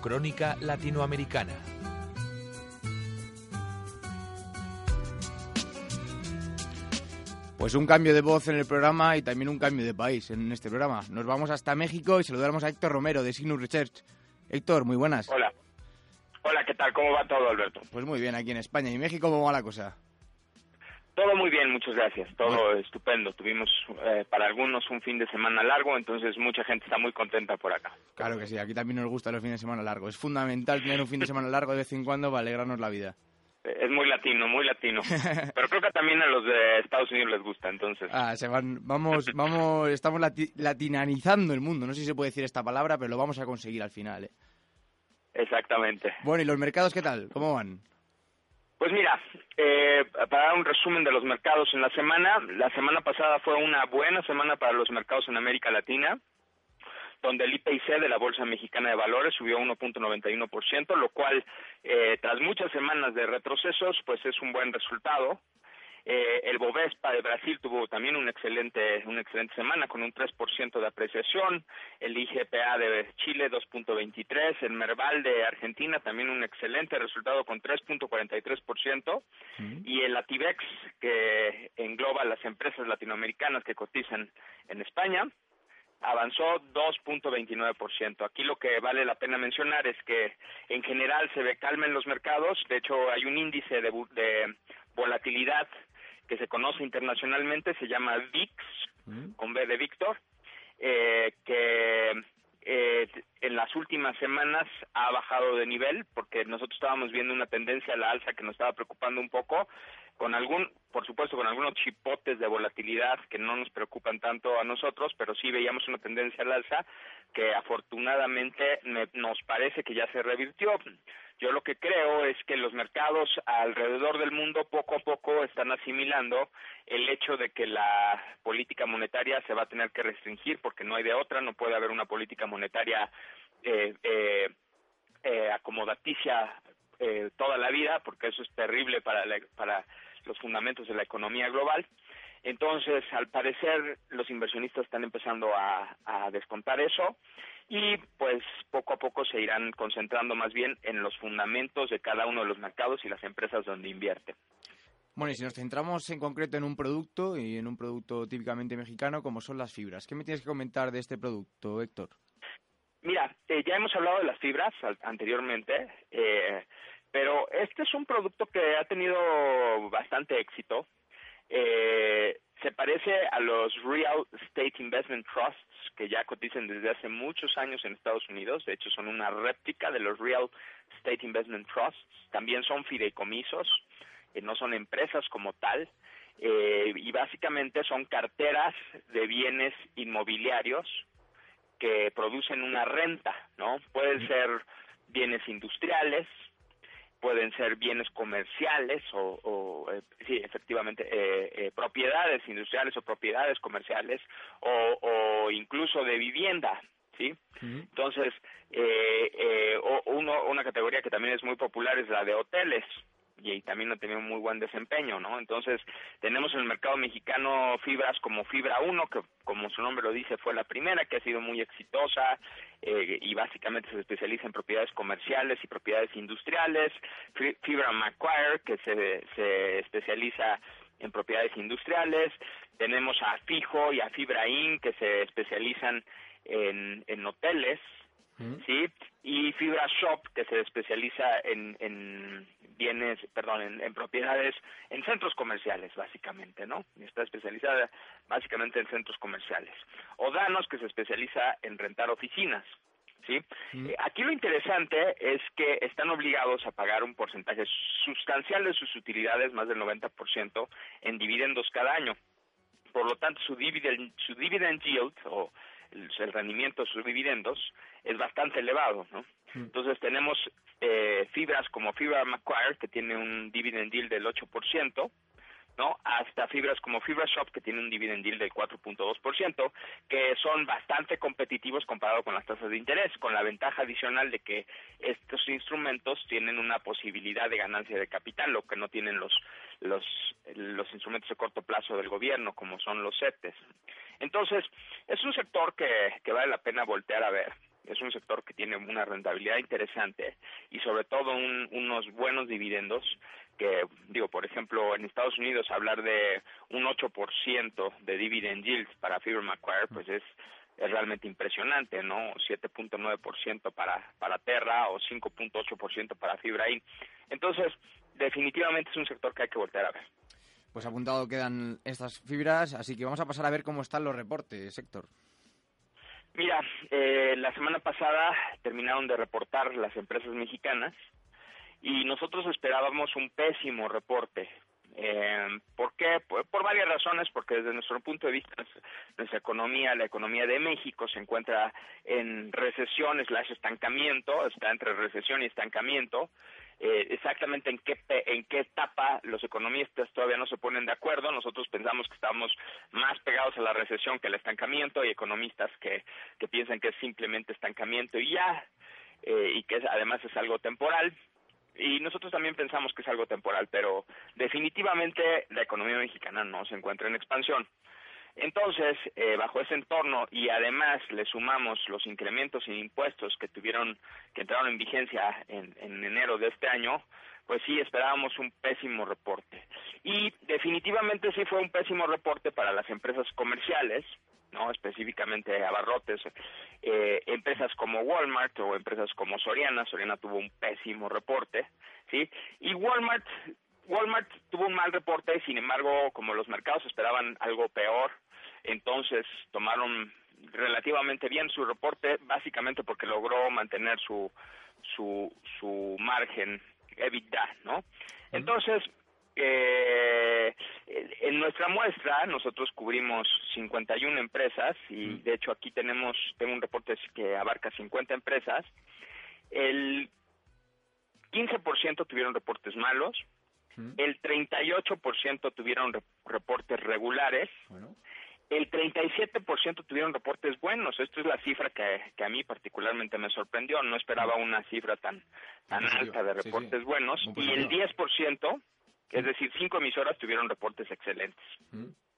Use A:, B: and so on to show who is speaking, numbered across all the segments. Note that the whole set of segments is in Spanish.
A: Crónica Latinoamericana.
B: Pues un cambio de voz en el programa y también un cambio de país en este programa. Nos vamos hasta México y saludamos a Héctor Romero de Signus Research. Héctor, muy buenas.
C: Hola. Hola, ¿qué tal? ¿Cómo va todo, Alberto?
B: Pues muy bien, aquí en España. ¿Y México cómo va la cosa?
C: Todo muy bien, muchas gracias. Todo estupendo. Tuvimos eh, para algunos un fin de semana largo, entonces mucha gente está muy contenta por acá.
B: Claro que sí, aquí también nos gustan los fines de semana largos. Es fundamental tener un fin de semana largo de vez en cuando para alegrarnos la vida.
C: Es muy latino, muy latino. Pero creo que también a los de Estados Unidos les gusta, entonces.
B: Ah, se van, vamos, vamos, estamos latinanizando el mundo. No sé si se puede decir esta palabra, pero lo vamos a conseguir al final. ¿eh?
C: Exactamente.
B: Bueno, ¿y los mercados qué tal? ¿Cómo van?
C: Pues mira, eh, para dar un resumen de los mercados en la semana, la semana pasada fue una buena semana para los mercados en América Latina, donde el IPIC de la Bolsa Mexicana de Valores subió 1.91%, lo cual, eh, tras muchas semanas de retrocesos, pues es un buen resultado. Eh, el Bovespa de Brasil tuvo también un excelente, una excelente semana con un 3% de apreciación. El IGPA de Chile 2.23. El Merval de Argentina también un excelente resultado con 3.43%. Y el Ativex que engloba las empresas latinoamericanas que cotizan en España avanzó 2.29%. Aquí lo que vale la pena mencionar es que en general se ve calma en los mercados. De hecho, hay un índice de, de volatilidad que se conoce internacionalmente, se llama VIX, mm. con B de Víctor, eh, que eh, en las últimas semanas ha bajado de nivel porque nosotros estábamos viendo una tendencia a la alza que nos estaba preocupando un poco con algún, por supuesto, con algunos chipotes de volatilidad que no nos preocupan tanto a nosotros, pero sí veíamos una tendencia al alza que afortunadamente nos parece que ya se revirtió. Yo lo que creo es que los mercados alrededor del mundo poco a poco están asimilando el hecho de que la política monetaria se va a tener que restringir porque no hay de otra, no puede haber una política monetaria eh, eh, eh acomodaticia eh, toda la vida porque eso es terrible para, para los fundamentos de la economía global. Entonces, al parecer, los inversionistas están empezando a, descontar eso y pues poco a poco se irán concentrando más bien en los fundamentos de cada uno de los mercados y las empresas donde invierte.
B: Bueno, y si nos centramos en concreto en un producto y en un producto típicamente mexicano como son las fibras, ¿qué me tienes que comentar de este producto, Héctor?
C: Mira, eh, ya hemos hablado de las fibras anteriormente. Eh, pero este es un producto que ha tenido bastante éxito. Eh, se parece a los Real Estate Investment Trusts que ya cotizan desde hace muchos años en Estados Unidos. De hecho, son una réplica de los Real Estate Investment Trusts. También son fideicomisos, eh, no son empresas como tal. Eh, y básicamente son carteras de bienes inmobiliarios que producen una renta, ¿no? Pueden ser bienes industriales, pueden ser bienes comerciales o, eh, sí, efectivamente, eh, eh, propiedades industriales o propiedades comerciales o, o incluso de vivienda, ¿sí? Entonces, eh, uno, una categoría que también es muy popular es la de hoteles, y también ha tenido muy buen desempeño, ¿no? Entonces, tenemos en el mercado mexicano fibras como Fibra 1, que como su nombre lo dice, fue la primera, que ha sido muy exitosa eh, y básicamente se especializa en propiedades comerciales y propiedades industriales. Fibra Macquarie, que se, se especializa en propiedades industriales. Tenemos a Fijo y a Fibra Inc., que se especializan en, en hoteles, ¿sí? Y Fibra Shop, que se especializa en, en bienes, perdón, en, propiedades, en centros comerciales, básicamente, ¿no? Está especializada básicamente en centros comerciales. O Danos, que se especializa en rentar oficinas. ¿Sí? Eh, aquí lo interesante es que están obligados a pagar un porcentaje sustancial de sus utilidades, más del 90%, en dividendos cada año. Por lo tanto, su dividend, su dividend yield, o el, rendimiento de sus dividendos, es bastante elevado, ¿no? Entonces tenemos eh, fibras como Fibra Macquarie, que tiene un dividend yield del 8%, ¿no? Hasta fibras como Fibra Shop, que tiene un dividend yield del 4.2%, que son bastante competitivos comparado con las tasas de interés, con la ventaja adicional de que estos instrumentos tienen una posibilidad de ganancia de capital, lo que no tienen los, los, los instrumentos de corto plazo del gobierno, como son los CETES. Entonces, es un sector que, que vale la pena voltear a ver es un sector que tiene una rentabilidad interesante y sobre todo unos buenos dividendos que, digo, por ejemplo, en Estados Unidos hablar de un 8% de dividend yield para Fibra Macquarie, pues es, es realmente impresionante, ¿no? 7.9% para, para Terra o 5.8% para Fibra In. Entonces, definitivamente es un sector que hay que voltear a ver.
B: Pues apuntado quedan estas fibras, así que vamos a pasar a ver cómo están los reportes, sector.
C: Mira, eh, la semana pasada terminaron de reportar las empresas mexicanas y nosotros esperábamos un pésimo reporte. Eh, ¿Por qué? Por, varias razones, porque desde nuestro punto de vista nuestra economía, la economía de México se encuentra en recesión slash estancamiento, está entre recesión y estancamiento. Eh, exactamente en qué en qué etapa los economistas todavía no se ponen de acuerdo. Nosotros pensamos que estamos más pegados a la recesión que al estancamiento. Hay economistas que, que piensan que es simplemente estancamiento y ya, eh, y que además es algo temporal y nosotros también pensamos que es algo temporal, pero definitivamente la economía mexicana no se encuentra en expansión. Entonces, eh, bajo ese entorno y además le sumamos los incrementos en impuestos que tuvieron, que entraron en vigencia en, en enero de este año, pues sí esperábamos un pésimo reporte. Y definitivamente sí fue un pésimo reporte para las empresas comerciales, no específicamente abarrotes, eh, empresas como Walmart o empresas como Soriana, Soriana tuvo un pésimo reporte, sí, y Walmart Walmart tuvo un mal reporte, y sin embargo, como los mercados esperaban algo peor, entonces tomaron relativamente bien su reporte, básicamente porque logró mantener su su su margen EBITDA, ¿no? Entonces, eh, en nuestra muestra nosotros cubrimos 51 empresas y de hecho aquí tenemos tengo un reporte que abarca 50 empresas. El 15% tuvieron reportes malos, el 38% tuvieron reportes regulares, el 37% tuvieron reportes buenos. Esto es la cifra que, que, a mí particularmente me sorprendió. No esperaba una cifra tan, tan alta de reportes buenos. Y el 10% es decir, cinco emisoras tuvieron reportes excelentes.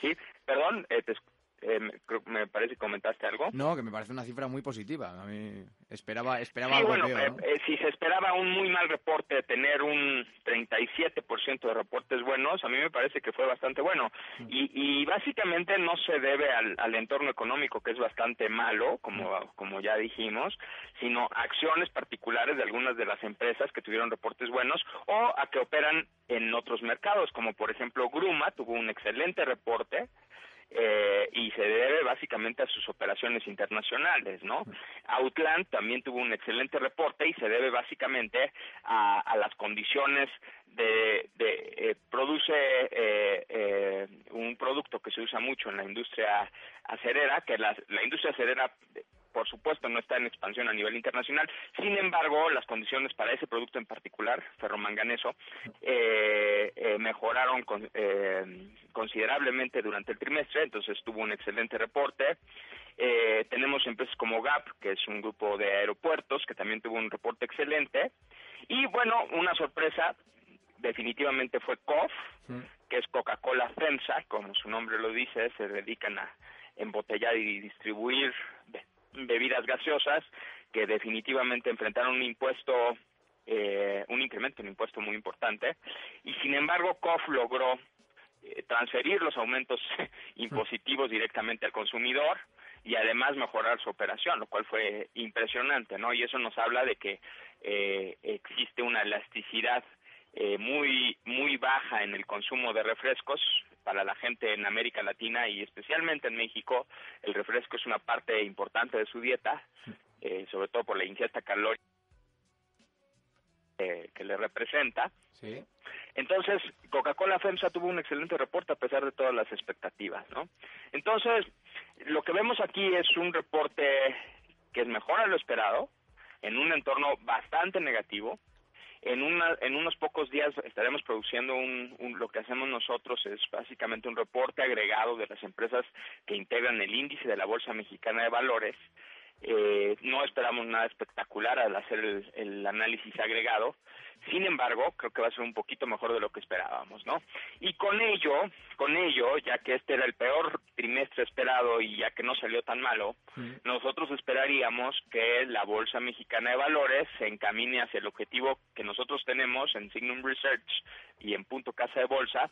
C: Sí, perdón, eh, eh, me parece que comentaste algo.
B: No, que me parece una cifra muy positiva. A mí esperaba, esperaba
C: sí,
B: algo
C: bueno,
B: peor,
C: eh, si se esperaba un muy mal reporte, tener un 37% de reportes buenos, a mí me parece que fue bastante bueno. Y, y básicamente no se debe al, al, entorno económico, que es bastante malo, como, como ya dijimos, sino a acciones particulares de algunas de las empresas que tuvieron reportes buenos o a que operan en otros mercados, como por ejemplo Gruma tuvo un excelente reporte, eh, y se debe básicamente a sus operaciones internacionales, ¿no? Outland también tuvo un excelente reporte y se debe básicamente a, a las condiciones de, de eh, produce eh, eh, un producto que se usa mucho en la industria acerera, que la, la industria acerera por supuesto no está en expansión a nivel internacional. Sin embargo, las condiciones para ese producto en particular, ferromanganeso, eh, eh, mejoraron eh, considerablemente durante el trimestre, entonces tuvo un excelente reporte. Eh, tenemos empresas como Gap, que es un grupo de aeropuertos, que también tuvo un reporte excelente. Y bueno, una sorpresa definitivamente fue COF, que es Coca-Cola FEMSA, como su nombre lo dice, se dedican a embotellar y distribuir bebidas gaseosas que definitivamente enfrentaron un impuesto, eh, un incremento, un impuesto muy importante, y sin embargo COF logró eh, transferir los aumentos impositivos directamente al consumidor y además mejorar su operación, lo cual fue impresionante, ¿no? Y eso nos habla de que eh, existe una elasticidad eh, muy muy baja en el consumo de refrescos para la gente en América Latina y especialmente en México el refresco es una parte importante de su dieta eh, sobre todo por la ingesta calórica eh, que le representa.
B: ¿Sí?
C: entonces Coca-Cola FEMSA tuvo un excelente reporte a pesar de todas las expectativas no entonces lo que vemos aquí es un reporte que es mejor a lo esperado en un entorno bastante negativo en, una, en unos pocos días estaremos produciendo un, un, lo que hacemos nosotros es básicamente un reporte agregado de las empresas que integran el índice de la Bolsa Mexicana de Valores. Eh, no esperamos nada espectacular al hacer el, el análisis agregado, sin embargo, creo que va a ser un poquito mejor de lo que esperábamos, ¿no? Y con ello, con ello, ya que este era el peor trimestre esperado y ya que no salió tan malo, nosotros esperaríamos que la Bolsa Mexicana de Valores se encamine hacia el objetivo que nosotros tenemos en Signum Research y en Punto Casa de Bolsa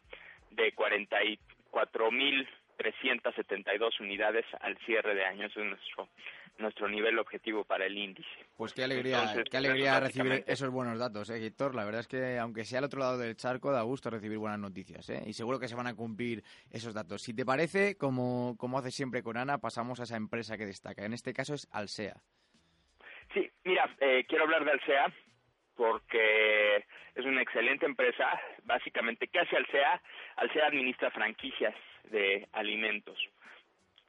C: de 44 mil 372 unidades al cierre de año. Eso es nuestro, nuestro nivel objetivo para el índice.
B: Pues qué alegría, qué alegría recibir esos buenos datos, ¿eh, Héctor? La verdad es que, aunque sea al otro lado del charco, da gusto recibir buenas noticias, ¿eh? Y seguro que se van a cumplir esos datos. Si te parece, como, como hace siempre con Ana, pasamos a esa empresa que destaca. En este caso es Alsea.
C: Sí, mira, eh, quiero hablar de Alsea porque es una excelente empresa. Básicamente, ¿qué hace Alsea? Alsea administra franquicias de alimentos.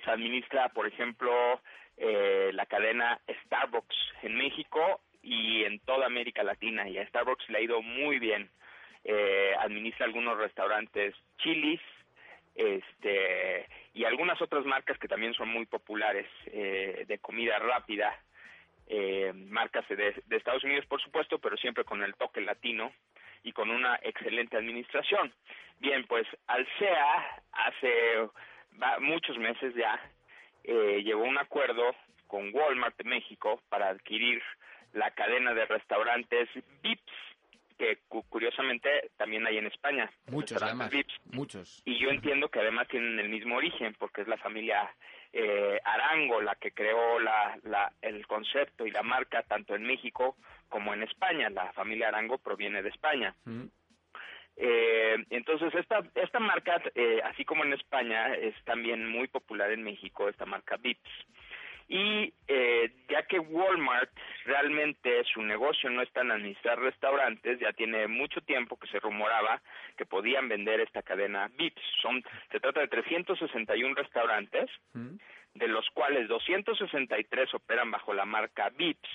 C: Se administra, por ejemplo, eh, la cadena Starbucks en México y en toda América Latina. Y a Starbucks le ha ido muy bien. Eh, administra algunos restaurantes chilis este, y algunas otras marcas que también son muy populares eh, de comida rápida. marcas de, de Estados Unidos, por supuesto, pero siempre con el toque latino y con una excelente administración. Bien, pues Alsea hace muchos meses ya eh, llevó un acuerdo con Walmart de México para adquirir la cadena de restaurantes Vips que curiosamente también hay en España.
B: Muchos, además. Vips. Muchos.
C: Y yo entiendo que además tienen el mismo origen, porque es la familia eh, Arango la que creó la, la, el concepto y la marca tanto en México como en España. La familia Arango proviene de España. Mm. Eh, entonces, esta, esta marca, eh, así como en España, es también muy popular en México, esta marca Vips. Y eh, ya que Walmart realmente su negocio no está en administrar restaurantes, ya tiene mucho tiempo que se rumoraba que podían vender esta cadena Vips. Son, se trata de 361 restaurantes, de los cuales 263 operan bajo la marca Vips,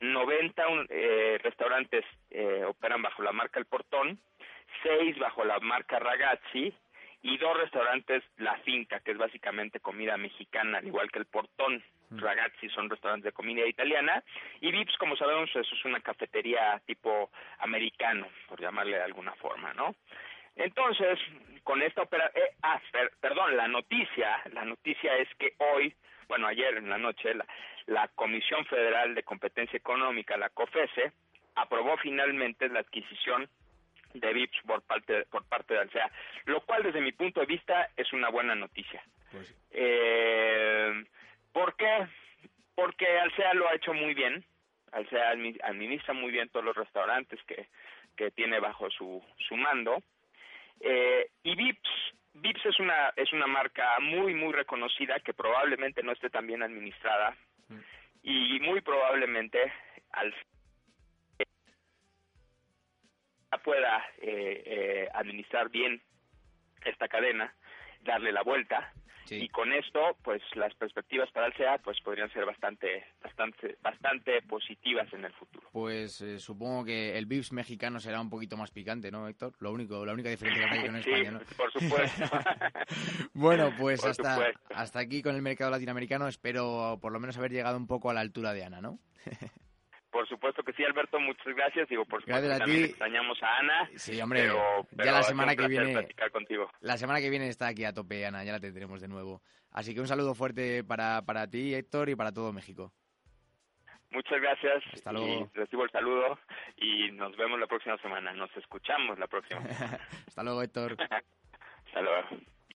C: 90 eh, restaurantes eh, operan bajo la marca El Portón, 6 bajo la marca Ragazzi y dos restaurantes La Finca, que es básicamente comida mexicana, al igual que el Portón. Mm. Ragazzi son restaurantes de comida italiana y Vips, como sabemos, eso es una cafetería tipo americano, por llamarle de alguna forma, ¿no? Entonces, con esta operación, eh, ah, perdón, la noticia, la noticia es que hoy, bueno, ayer en la noche, la, la Comisión Federal de Competencia Económica, la COFESE, aprobó finalmente la adquisición de VIPs por parte, por parte de Alsea, lo cual desde mi punto de vista es una buena noticia. Pues eh, ¿Por qué? Porque Alsea lo ha hecho muy bien, Alsea administra muy bien todos los restaurantes que, que tiene bajo su, su mando, eh, y Vips, Vips es una, es una marca muy, muy reconocida que probablemente no esté tan bien administrada mm. y muy probablemente al pueda eh, eh, administrar bien esta cadena, darle la vuelta y con esto pues las perspectivas para el SEA pues podrían ser bastante bastante bastante positivas en el futuro.
B: Pues eh, supongo que el VIPS mexicano será un poquito más picante, ¿no, Héctor? Lo único la única diferencia que hay con España, ¿no?
C: por supuesto.
B: bueno, pues hasta hasta aquí con el mercado latinoamericano espero por lo menos haber llegado un poco a la altura de Ana, ¿no?
C: Por supuesto que sí, Alberto, muchas gracias. Digo, por supuesto gracias a ti. extrañamos a Ana.
B: Sí, hombre, ya la semana que viene La semana que viene está aquí a tope Ana, ya la tendremos de nuevo. Así que un saludo fuerte para, para ti, Héctor, y para todo México.
C: Muchas gracias.
B: Hasta luego.
C: recibo el saludo y nos vemos la próxima semana. Nos escuchamos la próxima.
B: Hasta luego, Héctor.
C: Hasta luego.